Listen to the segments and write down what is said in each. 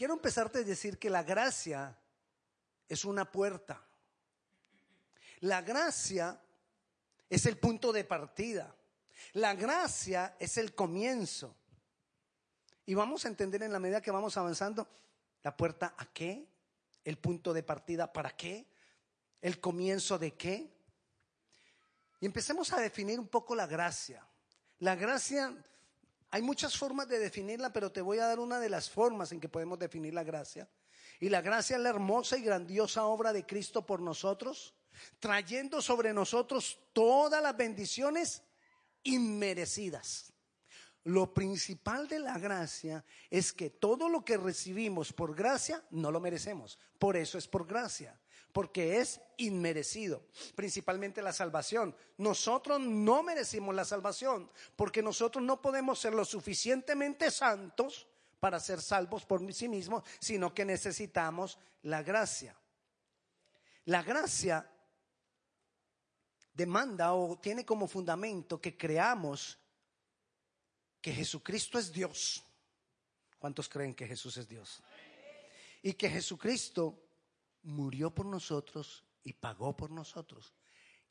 quiero empezarte a decir que la gracia es una puerta. La gracia es el punto de partida. La gracia es el comienzo. Y vamos a entender en la medida que vamos avanzando la puerta a qué, el punto de partida para qué, el comienzo de qué. Y empecemos a definir un poco la gracia. La gracia, hay muchas formas de definirla, pero te voy a dar una de las formas en que podemos definir la gracia. Y la gracia es la hermosa y grandiosa obra de Cristo por nosotros, trayendo sobre nosotros todas las bendiciones inmerecidas. Lo principal de la gracia es que todo lo que recibimos por gracia no lo merecemos. Por eso es por gracia, porque es inmerecido. Principalmente la salvación. Nosotros no merecimos la salvación, porque nosotros no podemos ser lo suficientemente santos para ser salvos por sí mismos, sino que necesitamos la gracia. La gracia demanda o tiene como fundamento que creamos que Jesucristo es Dios. ¿Cuántos creen que Jesús es Dios? Y que Jesucristo murió por nosotros y pagó por nosotros.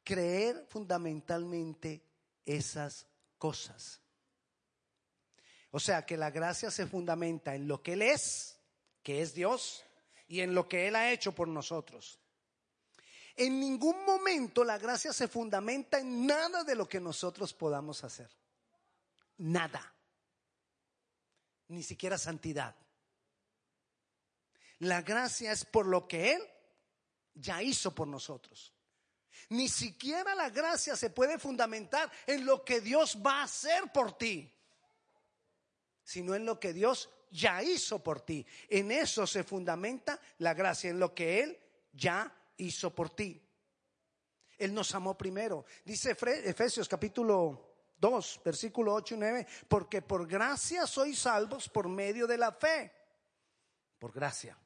Creer fundamentalmente esas cosas. O sea que la gracia se fundamenta en lo que Él es, que es Dios, y en lo que Él ha hecho por nosotros. En ningún momento la gracia se fundamenta en nada de lo que nosotros podamos hacer nada, ni siquiera santidad. La gracia es por lo que Él ya hizo por nosotros. Ni siquiera la gracia se puede fundamentar en lo que Dios va a hacer por ti, sino en lo que Dios ya hizo por ti. En eso se fundamenta la gracia, en lo que Él ya hizo por ti. Él nos amó primero. Dice Efesios capítulo 2, versículo 8 y 9, porque por gracia sois salvos por medio de la fe. Por gracia.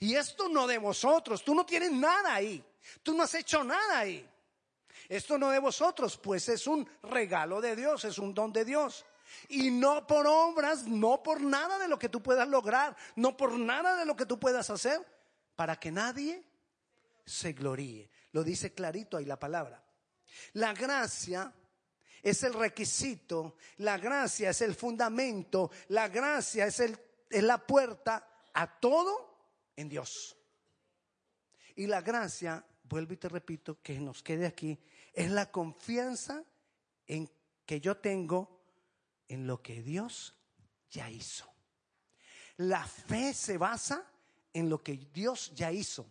Y esto no de vosotros, tú no tienes nada ahí, tú no has hecho nada ahí. Esto no de vosotros, pues es un regalo de Dios, es un don de Dios. Y no por obras, no por nada de lo que tú puedas lograr, no por nada de lo que tú puedas hacer, para que nadie se gloríe. Lo dice clarito ahí la palabra. La gracia es el requisito, la gracia es el fundamento, la gracia es, el, es la puerta a todo en Dios. Y la gracia, vuelvo y te repito, que nos quede aquí, es la confianza en que yo tengo en lo que Dios ya hizo. La fe se basa en lo que Dios ya hizo.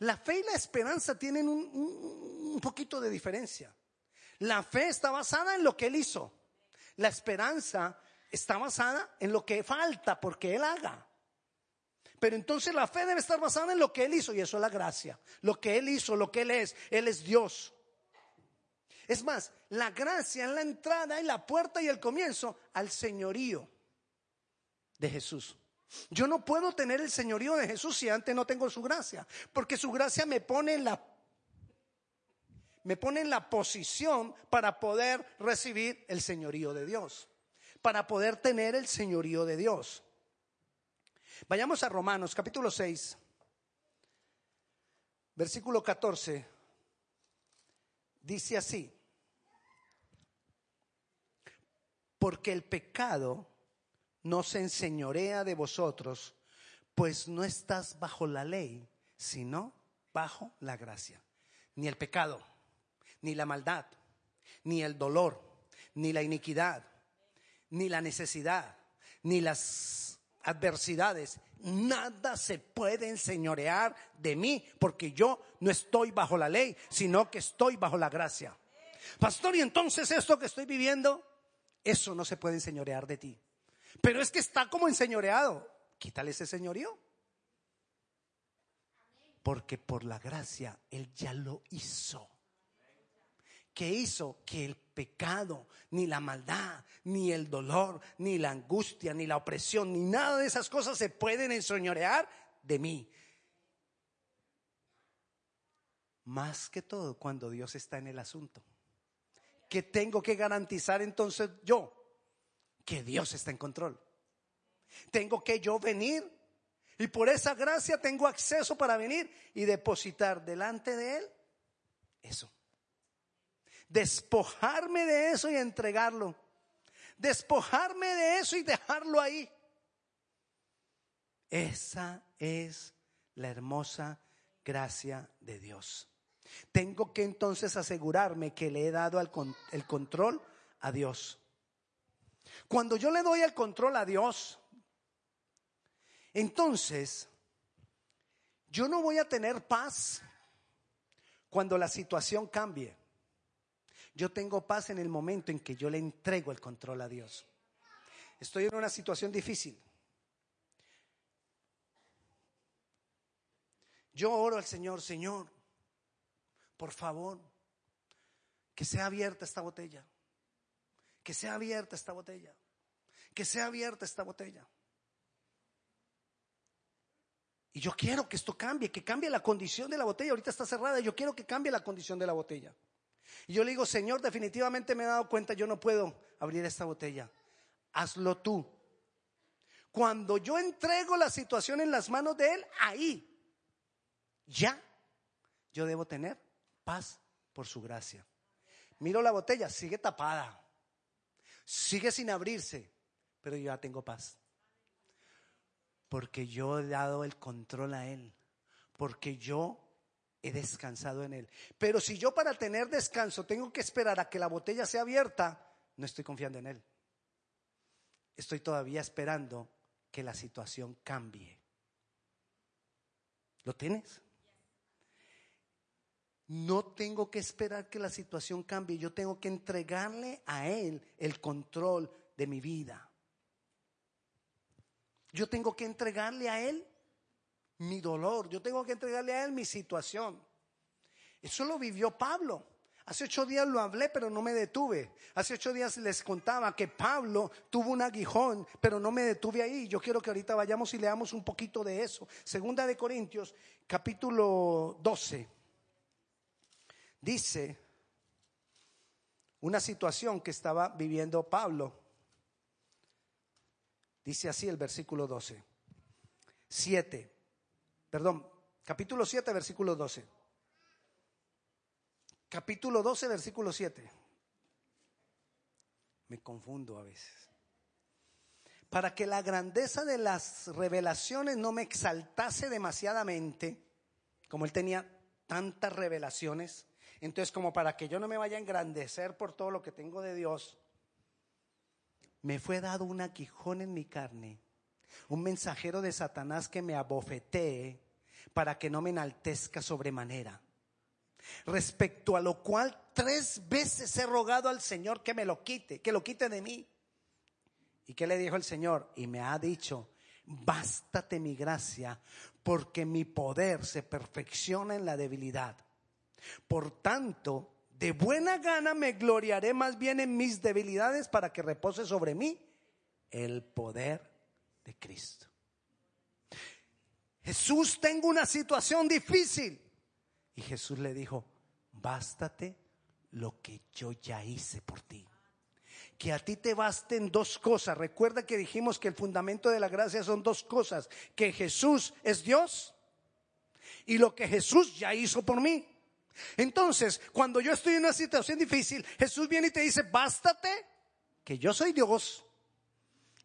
La fe y la esperanza tienen un, un poquito de diferencia. La fe está basada en lo que Él hizo. La esperanza está basada en lo que falta porque Él haga. Pero entonces la fe debe estar basada en lo que Él hizo y eso es la gracia. Lo que Él hizo, lo que Él es. Él es Dios. Es más, la gracia es la entrada y la puerta y el comienzo al señorío de Jesús. Yo no puedo tener el señorío de Jesús si antes no tengo su gracia, porque su gracia me pone en la me pone en la posición para poder recibir el señorío de Dios, para poder tener el señorío de Dios. Vayamos a Romanos capítulo 6, versículo 14. Dice así, porque el pecado no se enseñorea de vosotros, pues no estás bajo la ley, sino bajo la gracia. Ni el pecado ni la maldad, ni el dolor, ni la iniquidad, ni la necesidad, ni las adversidades. Nada se puede enseñorear de mí porque yo no estoy bajo la ley, sino que estoy bajo la gracia. Pastor, y entonces esto que estoy viviendo, eso no se puede enseñorear de ti. Pero es que está como enseñoreado. Quítale ese señorío. Porque por la gracia Él ya lo hizo que hizo que el pecado, ni la maldad, ni el dolor, ni la angustia, ni la opresión, ni nada de esas cosas se pueden enseñorear de mí. Más que todo cuando Dios está en el asunto. ¿Qué tengo que garantizar entonces yo? Que Dios está en control. Tengo que yo venir Y por esa gracia tengo acceso para venir y depositar delante de Él eso. Despojarme de eso y entregarlo. Despojarme de eso y dejarlo ahí. Esa es la hermosa gracia de Dios. Tengo que entonces asegurarme que le he dado el control a Dios. Cuando yo le doy el control a Dios, entonces yo no voy a tener paz cuando la situación cambie. Yo tengo paz en el momento en que yo le entrego el control a Dios. Estoy en una situación difícil. Yo oro al Señor, Señor, por favor, que sea abierta esta botella. Que sea abierta esta botella. Que sea abierta esta botella. Y yo quiero que esto cambie, que cambie la condición de la botella. Ahorita está cerrada, yo quiero que cambie la condición de la botella. Y yo le digo, Señor, definitivamente me he dado cuenta, yo no puedo abrir esta botella. Hazlo tú. Cuando yo entrego la situación en las manos de Él, ahí, ya, yo debo tener paz por su gracia. Miro la botella, sigue tapada, sigue sin abrirse, pero yo ya tengo paz. Porque yo he dado el control a Él, porque yo he descansado en Él. Pero si yo para tener descanso tengo que esperar a que la botella sea abierta, no estoy confiando en Él. Estoy todavía esperando que la situación cambie. ¿Lo tienes? No tengo que esperar que la situación cambie, yo tengo que entregarle a Él el control de mi vida. Yo tengo que entregarle a Él mi dolor, yo tengo que entregarle a Él mi situación. Eso lo vivió Pablo. Hace ocho días lo hablé, pero no me detuve. Hace ocho días les contaba que Pablo tuvo un aguijón, pero no me detuve ahí. Yo quiero que ahorita vayamos y leamos un poquito de eso. Segunda de Corintios, capítulo 12 dice una situación que estaba viviendo Pablo. Dice así el versículo 12. 7. Perdón, capítulo 7, versículo 12. Capítulo 12, versículo 7. Me confundo a veces. Para que la grandeza de las revelaciones no me exaltase demasiadamente, como él tenía tantas revelaciones, entonces, como para que yo no me vaya a engrandecer por todo lo que tengo de Dios, me fue dado un aguijón en mi carne, un mensajero de Satanás que me abofetee para que no me enaltezca sobremanera. Respecto a lo cual tres veces he rogado al Señor que me lo quite, que lo quite de mí. ¿Y qué le dijo el Señor? Y me ha dicho, bástate mi gracia, porque mi poder se perfecciona en la debilidad. Por tanto, de buena gana me gloriaré más bien en mis debilidades para que repose sobre mí el poder de Cristo. Jesús, tengo una situación difícil. Y Jesús le dijo, bástate lo que yo ya hice por ti. Que a ti te basten dos cosas. Recuerda que dijimos que el fundamento de la gracia son dos cosas. Que Jesús es Dios y lo que Jesús ya hizo por mí. Entonces, cuando yo estoy en una situación difícil, Jesús viene y te dice, bástate que yo soy Dios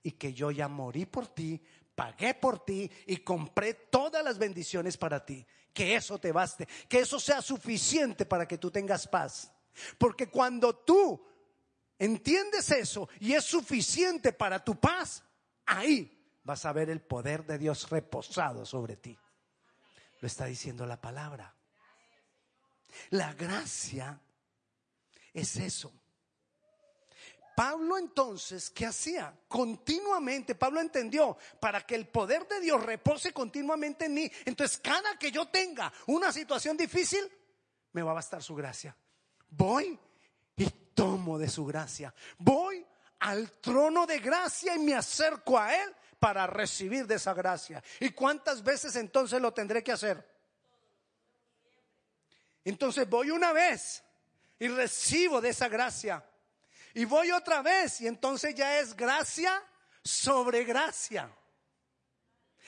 y que yo ya morí por ti, pagué por ti y compré todas las bendiciones para ti. Que eso te baste, que eso sea suficiente para que tú tengas paz. Porque cuando tú entiendes eso y es suficiente para tu paz, ahí vas a ver el poder de Dios reposado sobre ti. Lo está diciendo la palabra. La gracia es eso. Pablo entonces, ¿qué hacía? Continuamente, Pablo entendió, para que el poder de Dios repose continuamente en mí, entonces cada que yo tenga una situación difícil, me va a bastar su gracia. Voy y tomo de su gracia. Voy al trono de gracia y me acerco a Él para recibir de esa gracia. ¿Y cuántas veces entonces lo tendré que hacer? Entonces voy una vez y recibo de esa gracia. Y voy otra vez y entonces ya es gracia sobre gracia.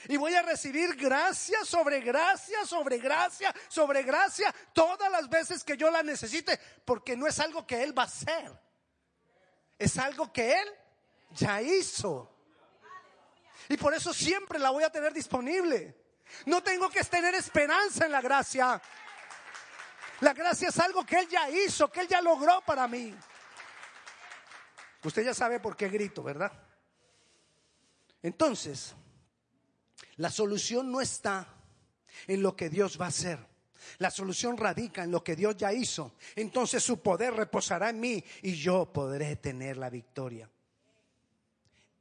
Y voy a recibir gracia sobre gracia, sobre gracia, sobre gracia, todas las veces que yo la necesite, porque no es algo que Él va a hacer. Es algo que Él ya hizo. Y por eso siempre la voy a tener disponible. No tengo que tener esperanza en la gracia. La gracia es algo que Él ya hizo, que Él ya logró para mí. Usted ya sabe por qué grito, ¿verdad? Entonces, la solución no está en lo que Dios va a hacer. La solución radica en lo que Dios ya hizo. Entonces su poder reposará en mí y yo podré tener la victoria.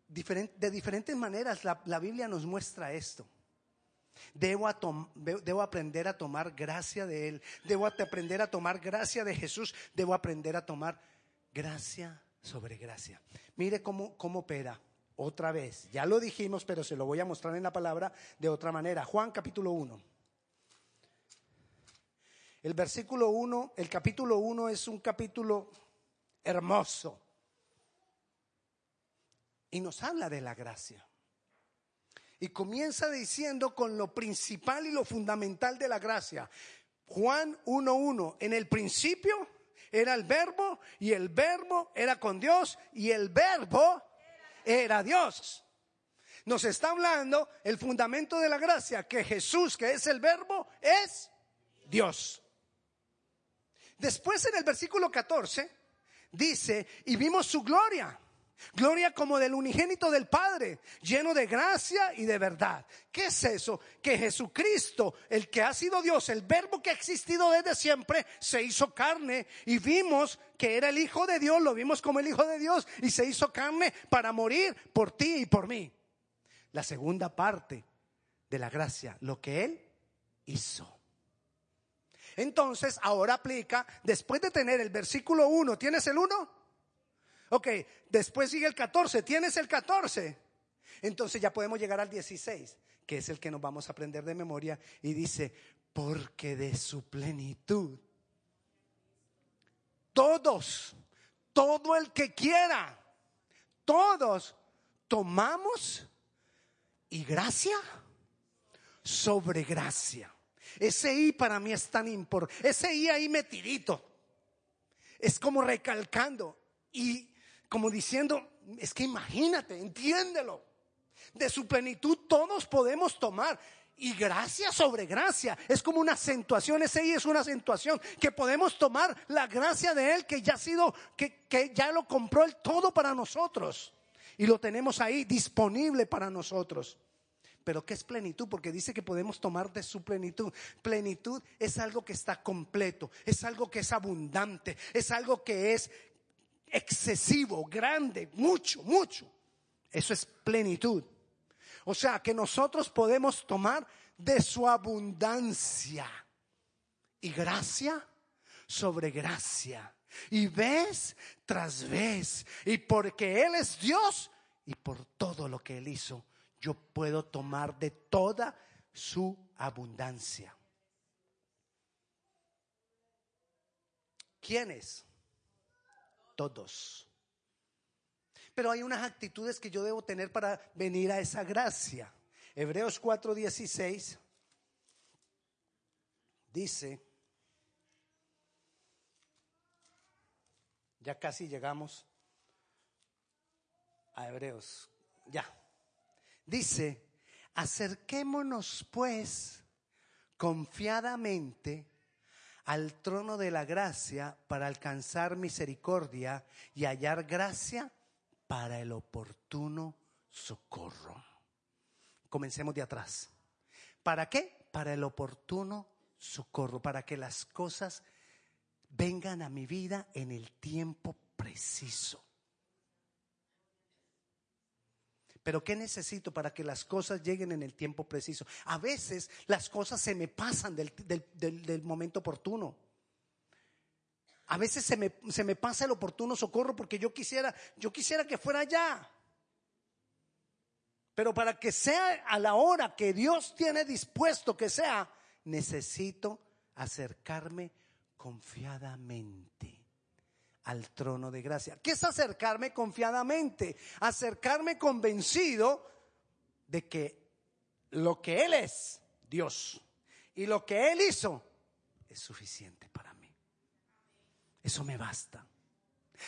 de diferentes maneras la, Biblia nos muestra esto. Debo, debo, aprender a tomar gracia de Él. Debo aprender a tomar gracia de Jesús. Debo aprender a tomar gracia sobre gracia. Mire cómo, cómo opera. Otra vez, ya lo dijimos, pero se lo voy a mostrar en la palabra de otra manera. Juan capítulo 1. El versículo 1, el capítulo 1 es un capítulo hermoso. Y nos habla de la gracia. Y comienza diciendo con lo principal y lo fundamental de la gracia. Juan 1.1, en el principio era el verbo y el verbo era con Dios y el verbo era Dios. Nos está hablando el fundamento de la gracia, que Jesús, que es el verbo, es Dios. Después en el versículo 14 dice, y vimos su gloria Gloria como del unigénito del Padre, lleno de gracia y de verdad. ¿Qué es eso? Que Jesucristo, el que ha sido Dios, el verbo que ha existido desde siempre, se hizo carne y vimos que era el Hijo de Dios, lo vimos como el Hijo de Dios y se hizo carne para morir por ti y por mí. La segunda parte de la gracia, lo que Él hizo. Entonces, ahora aplica, después de tener el versículo 1, ¿tienes el 1? Ok, después sigue el 14. ¿Tienes el 14? Entonces ya podemos llegar al 16, que es el que nos vamos a aprender de memoria. Y dice, porque de su plenitud, todos, todo el que quiera, todos tomamos y gracia sobre gracia. Ese I para mí es tan importante. Ese I ahí metidito. Es como recalcando. Y como diciendo, es que imagínate, entiéndelo. De su plenitud todos podemos tomar. Y gracia sobre gracia. Es como una acentuación. Ese ahí es una acentuación. Que podemos tomar la gracia de Él que ya ha sido, que, que ya lo compró el todo para nosotros. Y lo tenemos ahí disponible para nosotros. Pero ¿qué es plenitud? Porque dice que podemos tomar de su plenitud. Plenitud es algo que está completo, es algo que es abundante, es algo que es excesivo, grande, mucho, mucho. Eso es plenitud. O sea, que nosotros podemos tomar de su abundancia y gracia sobre gracia. Y vez tras vez. Y porque Él es Dios y por todo lo que Él hizo, yo puedo tomar de toda su abundancia. ¿Quién es? Todos. Pero hay unas actitudes que yo debo tener para venir a esa gracia. Hebreos 4:16 dice, ya casi llegamos a Hebreos, ya. Dice, acerquémonos pues confiadamente al trono de la gracia para alcanzar misericordia y hallar gracia para el oportuno socorro. Comencemos de atrás. ¿Para qué? Para el oportuno socorro, para que las cosas vengan a mi vida en el tiempo preciso. Pero ¿qué necesito para que las cosas lleguen en el tiempo preciso? A veces las cosas se me pasan del, momento oportuno. A veces se me, pasa el oportuno socorro porque yo quisiera, yo quisiera que fuera ya. Pero para que sea a la hora que Dios tiene dispuesto que sea, necesito acercarme confiadamente al trono de gracia. ¿Qué es acercarme confiadamente? Acercarme convencido de que lo que Él es, Dios, y lo que Él hizo, es suficiente para mí. Eso me basta.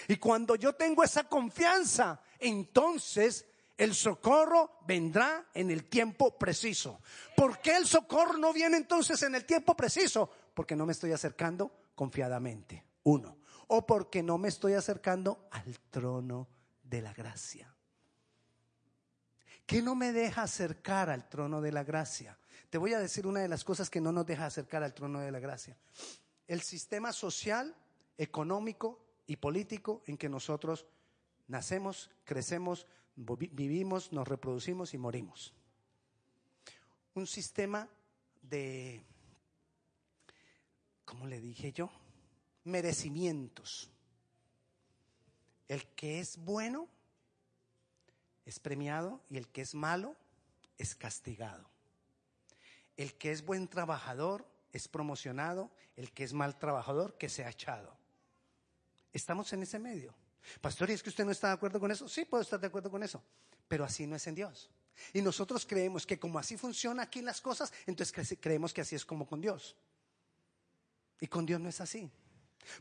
Y cuando yo tengo esa confianza, entonces el socorro vendrá en el tiempo preciso. ¿Por qué el socorro no viene entonces en el tiempo preciso? Porque no me estoy acercando confiadamente. Uno. O porque no me estoy acercando al trono de la gracia. ¿Qué no me deja acercar al trono de la gracia? Te voy a decir una de las cosas que no nos deja acercar al trono de la gracia. El sistema social, económico y político en que nosotros nacemos, crecemos, vivimos, nos reproducimos y morimos. Un sistema de, ¿cómo le dije yo? Merecimientos. El que es bueno es premiado y el que es malo es castigado. El que es buen trabajador es promocionado, el que es mal trabajador que se ha echado. Estamos en ese medio. Pastor, ¿y es que usted no está de acuerdo con eso? Sí, puedo estar de acuerdo con eso, pero así no es en Dios. Y nosotros creemos que como así funciona aquí las cosas, entonces creemos que así es como con Dios. Y con Dios no es así.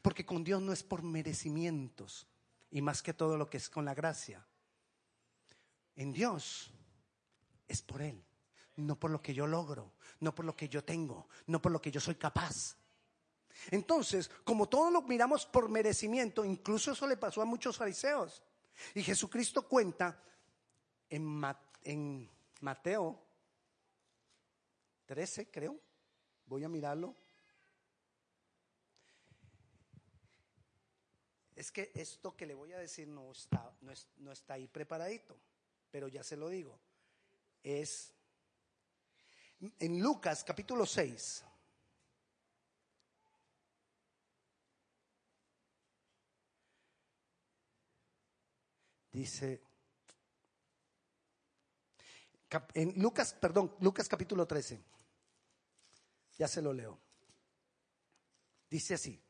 Porque con Dios no es por merecimientos y más que todo lo que es con la gracia. En Dios es por Él, no por lo que yo logro, no por lo que yo tengo, no por lo que yo soy capaz. Entonces, como todo lo miramos por merecimiento, incluso eso le pasó a muchos fariseos. Y Jesucristo cuenta en, en Mateo 13, creo, voy a mirarlo. Es que esto que le voy a decir no está, no, no está ahí preparadito, pero ya se lo digo. Es en Lucas capítulo 6. Dice, en Lucas, perdón, Lucas capítulo 13, ya se lo leo. Dice así,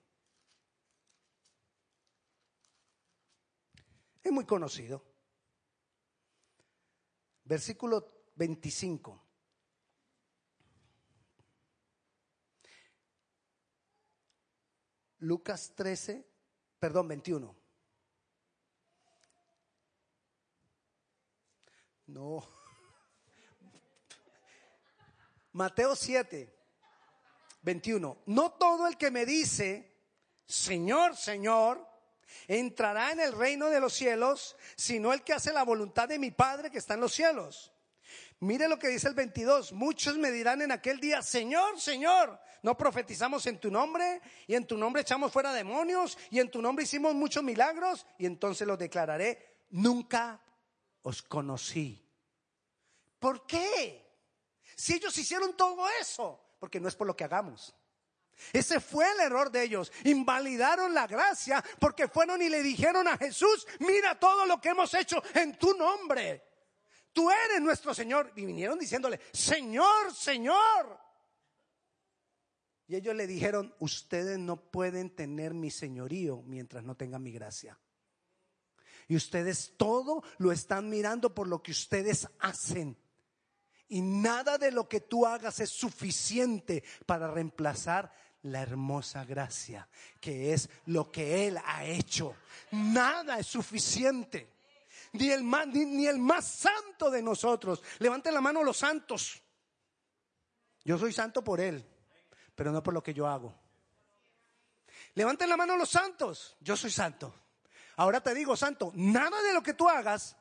es muy conocido, versículo 25. Lucas 13, perdón, 21. No. Mateo 7, 21. No todo el que me dice, Señor, Señor, entrará en el reino de los cielos, sino el que hace la voluntad de mi Padre que está en los cielos. Mire lo que dice el 22. Muchos me dirán en aquel día, Señor, Señor, no profetizamos en tu nombre y en tu nombre echamos fuera demonios y en tu nombre hicimos muchos milagros y entonces lo declararé, nunca os conocí. ¿Por qué? Si ellos hicieron todo eso, porque no es por lo que hagamos. Ese fue el error de ellos. Invalidaron la gracia porque fueron y le dijeron a Jesús, mira todo lo que hemos hecho en tu nombre. Tú eres nuestro Señor. Y vinieron diciéndole, Señor, Señor. Y ellos le dijeron, ustedes no pueden tener mi señorío mientras no tengan mi gracia. Y ustedes todo lo están mirando por lo que ustedes hacen. Y nada de lo que tú hagas es suficiente para reemplazar la hermosa gracia, que es lo que Él ha hecho. Nada es suficiente. Ni el, más, ni, el más santo de nosotros. Levanten la mano los santos. Yo soy santo por Él, pero no por lo que yo hago. Levanten la mano los santos. Yo soy santo. Ahora te digo, santo, nada de lo que tú hagas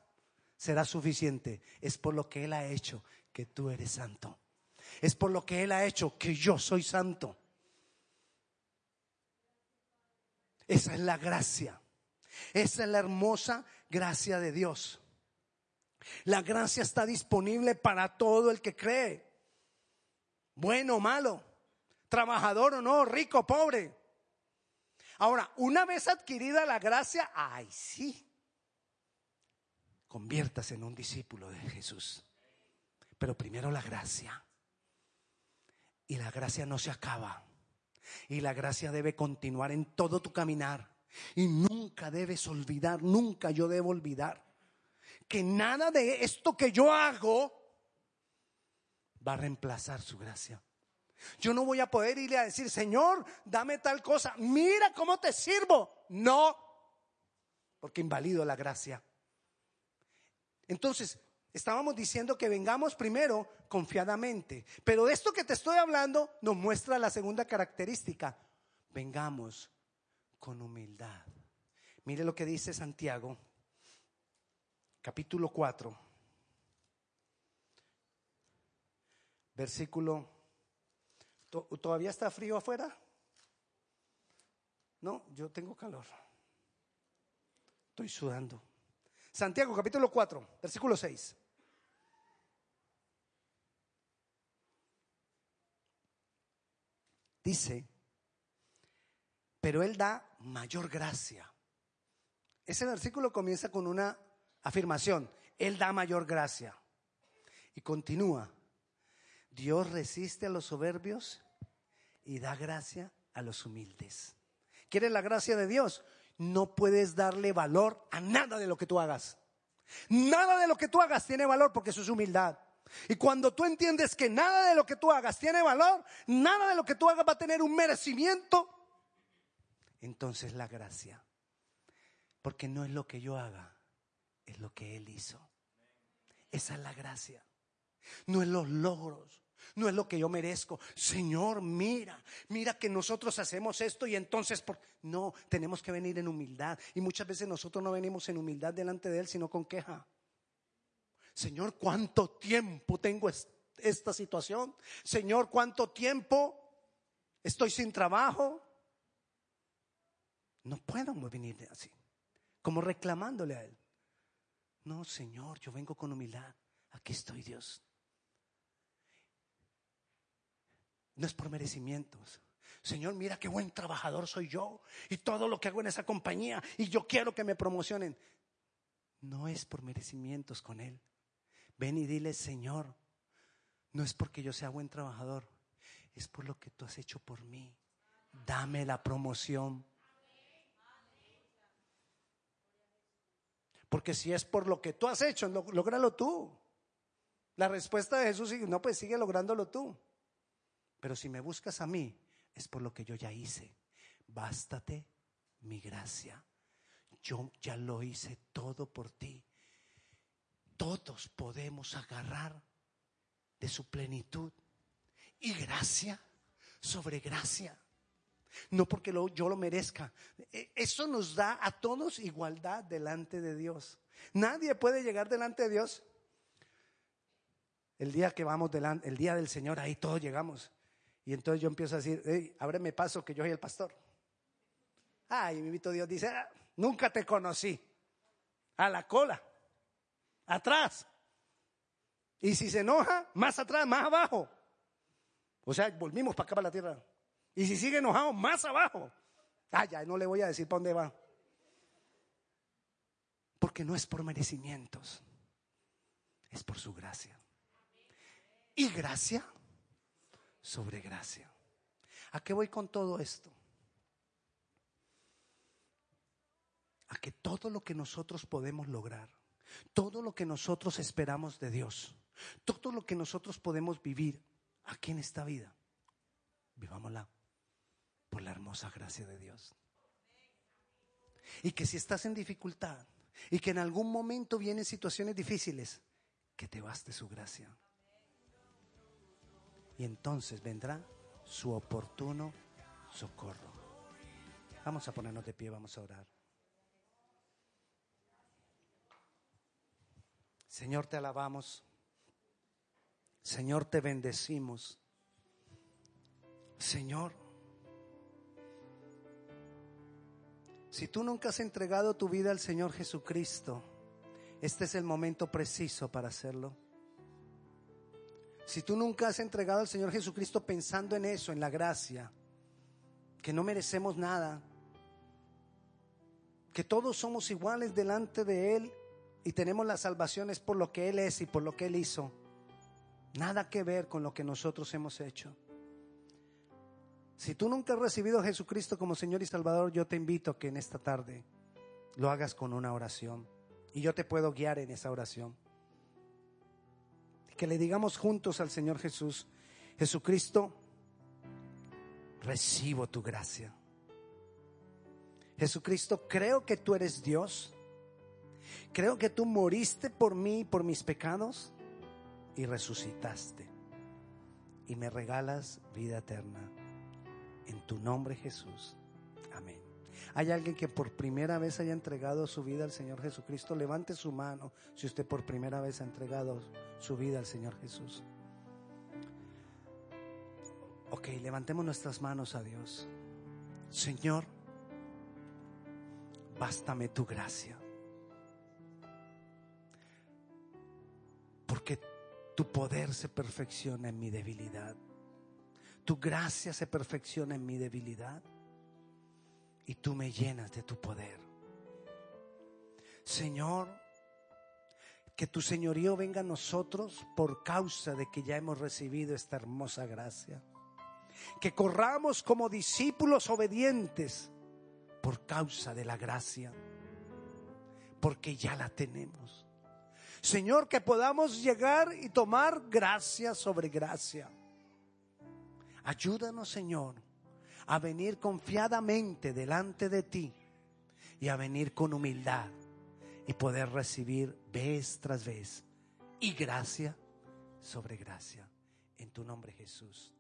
será suficiente. Es por lo que Él ha hecho que tú eres santo. Es por lo que Él ha hecho que yo soy santo. Esa es la gracia. Esa es la hermosa gracia de Dios. La gracia está disponible para todo el que cree. Bueno o malo, trabajador o no, rico o pobre. Ahora, una vez adquirida la gracia, ay sí, conviértase en un discípulo de Jesús. Pero primero la gracia. Y la gracia no se acaba. Y la gracia debe continuar en todo tu caminar. Y nunca debes olvidar, nunca yo debo olvidar que nada de esto que yo hago va a reemplazar su gracia. Yo no voy a poder irle a decir, Señor, dame tal cosa, mira cómo te sirvo. No, porque invalido la gracia. Entonces, estábamos diciendo que vengamos primero confiadamente, pero esto que te estoy hablando nos muestra la segunda característica. Vengamos con humildad. Mire lo que dice Santiago, capítulo 4, versículo... ¿Todavía está frío afuera? No, yo tengo calor. Estoy sudando. Santiago capítulo 4, versículo 6. Dice, pero Él da mayor gracia. Ese versículo comienza con una afirmación, Él da mayor gracia. Y continúa, Dios resiste a los soberbios y da gracia a los humildes. ¿Quieres la gracia de Dios? No puedes darle valor a nada de lo que tú hagas. Nada de lo que tú hagas tiene valor porque eso es humildad. Y cuando tú entiendes que nada de lo que tú hagas tiene valor, nada de lo que tú hagas va a tener un merecimiento, entonces la gracia. Porque no es lo que yo haga, es lo que Él hizo. Esa es la gracia. No es los logros, no es lo que yo merezco. Señor, mira, mira que nosotros hacemos esto y entonces, por... no, tenemos que venir en humildad. Y muchas veces nosotros no venimos en humildad delante de Él, sino con queja. Señor, ¿cuánto tiempo tengo esta situación? Señor, ¿cuánto tiempo estoy sin trabajo? No puedo venir así, como reclamándole a Él. No, Señor, yo vengo con humildad. Aquí estoy, Dios. No es por merecimientos. Señor, mira qué buen trabajador soy yo y todo lo que hago en esa compañía y yo quiero que me promocionen. No es por merecimientos con Él. Ven y dile, Señor, no es porque yo sea buen trabajador, es por lo que tú has hecho por mí. Dame la promoción. Porque si es por lo que tú has hecho, lógralo tú. La respuesta de Jesús es, no, pues sigue lográndolo tú. Pero si me buscas a mí, es por lo que yo ya hice. Bástate mi gracia. Yo ya lo hice todo por ti. Todos podemos agarrar de su plenitud y gracia sobre gracia. No porque yo lo merezca. E, eso nos da a todos igualdad delante de Dios. Nadie puede llegar delante de Dios. El día que vamos delante, el día del Señor, ahí todos llegamos. Y entonces yo empiezo a decir, hey, ábreme paso que yo soy el pastor. Ay, mi invito Dios dice, ah, nunca te conocí. A la cola, atrás. Y si se enoja, más atrás, más abajo. O sea, volvimos para acá, para la tierra. Y si sigue enojado, más abajo. Ah, ya, no le voy a decir para dónde va. Porque no es por merecimientos, es por su gracia. Y gracia sobre gracia. ¿A qué voy con todo esto? A que todo lo que nosotros podemos lograr, todo lo que nosotros esperamos de Dios, todo lo que nosotros podemos vivir aquí en esta vida, vivámosla por la hermosa gracia de Dios. Y que si estás en dificultad y que en algún momento vienen situaciones difíciles, que te baste su gracia y entonces vendrá su oportuno socorro. Vamos a ponernos de pie, vamos a orar. Señor, te alabamos. Señor, te bendecimos. Señor, si tú nunca has entregado tu vida al Señor Jesucristo, este es el momento preciso para hacerlo. Si tú nunca has entregado al Señor Jesucristo pensando en eso, en la gracia, que no merecemos nada, que todos somos iguales delante de Él y tenemos las salvaciones por lo que Él es y por lo que Él hizo, nada que ver con lo que nosotros hemos hecho. Si tú nunca has recibido a Jesucristo como Señor y Salvador, yo te invito a que en esta tarde lo hagas con una oración. Y yo te puedo guiar en esa oración que le digamos juntos al Señor Jesús, Jesucristo, recibo tu gracia. Jesucristo, creo que tú eres Dios. Creo que tú moriste por mí y por mis pecados y resucitaste. Y me regalas vida eterna. En tu nombre Jesús. Amén. ¿Hay alguien que por primera vez haya entregado su vida al Señor Jesucristo? Levante su mano si usted por primera vez ha entregado su vida al Señor Jesús. Ok, levantemos nuestras manos a Dios. Señor, bástame tu gracia. Porque tu poder se perfecciona en mi debilidad. Tu gracia se perfecciona en mi debilidad. Y tú me llenas de tu poder. Señor, que tu señorío venga a nosotros por causa de que ya hemos recibido esta hermosa gracia. Que corramos como discípulos obedientes por causa de la gracia, porque ya la tenemos. Señor, que podamos llegar y tomar gracia sobre gracia. Ayúdanos, Señor, a venir confiadamente delante de ti y a venir con humildad y poder recibir vez tras vez y gracia sobre gracia. En tu nombre, Jesús.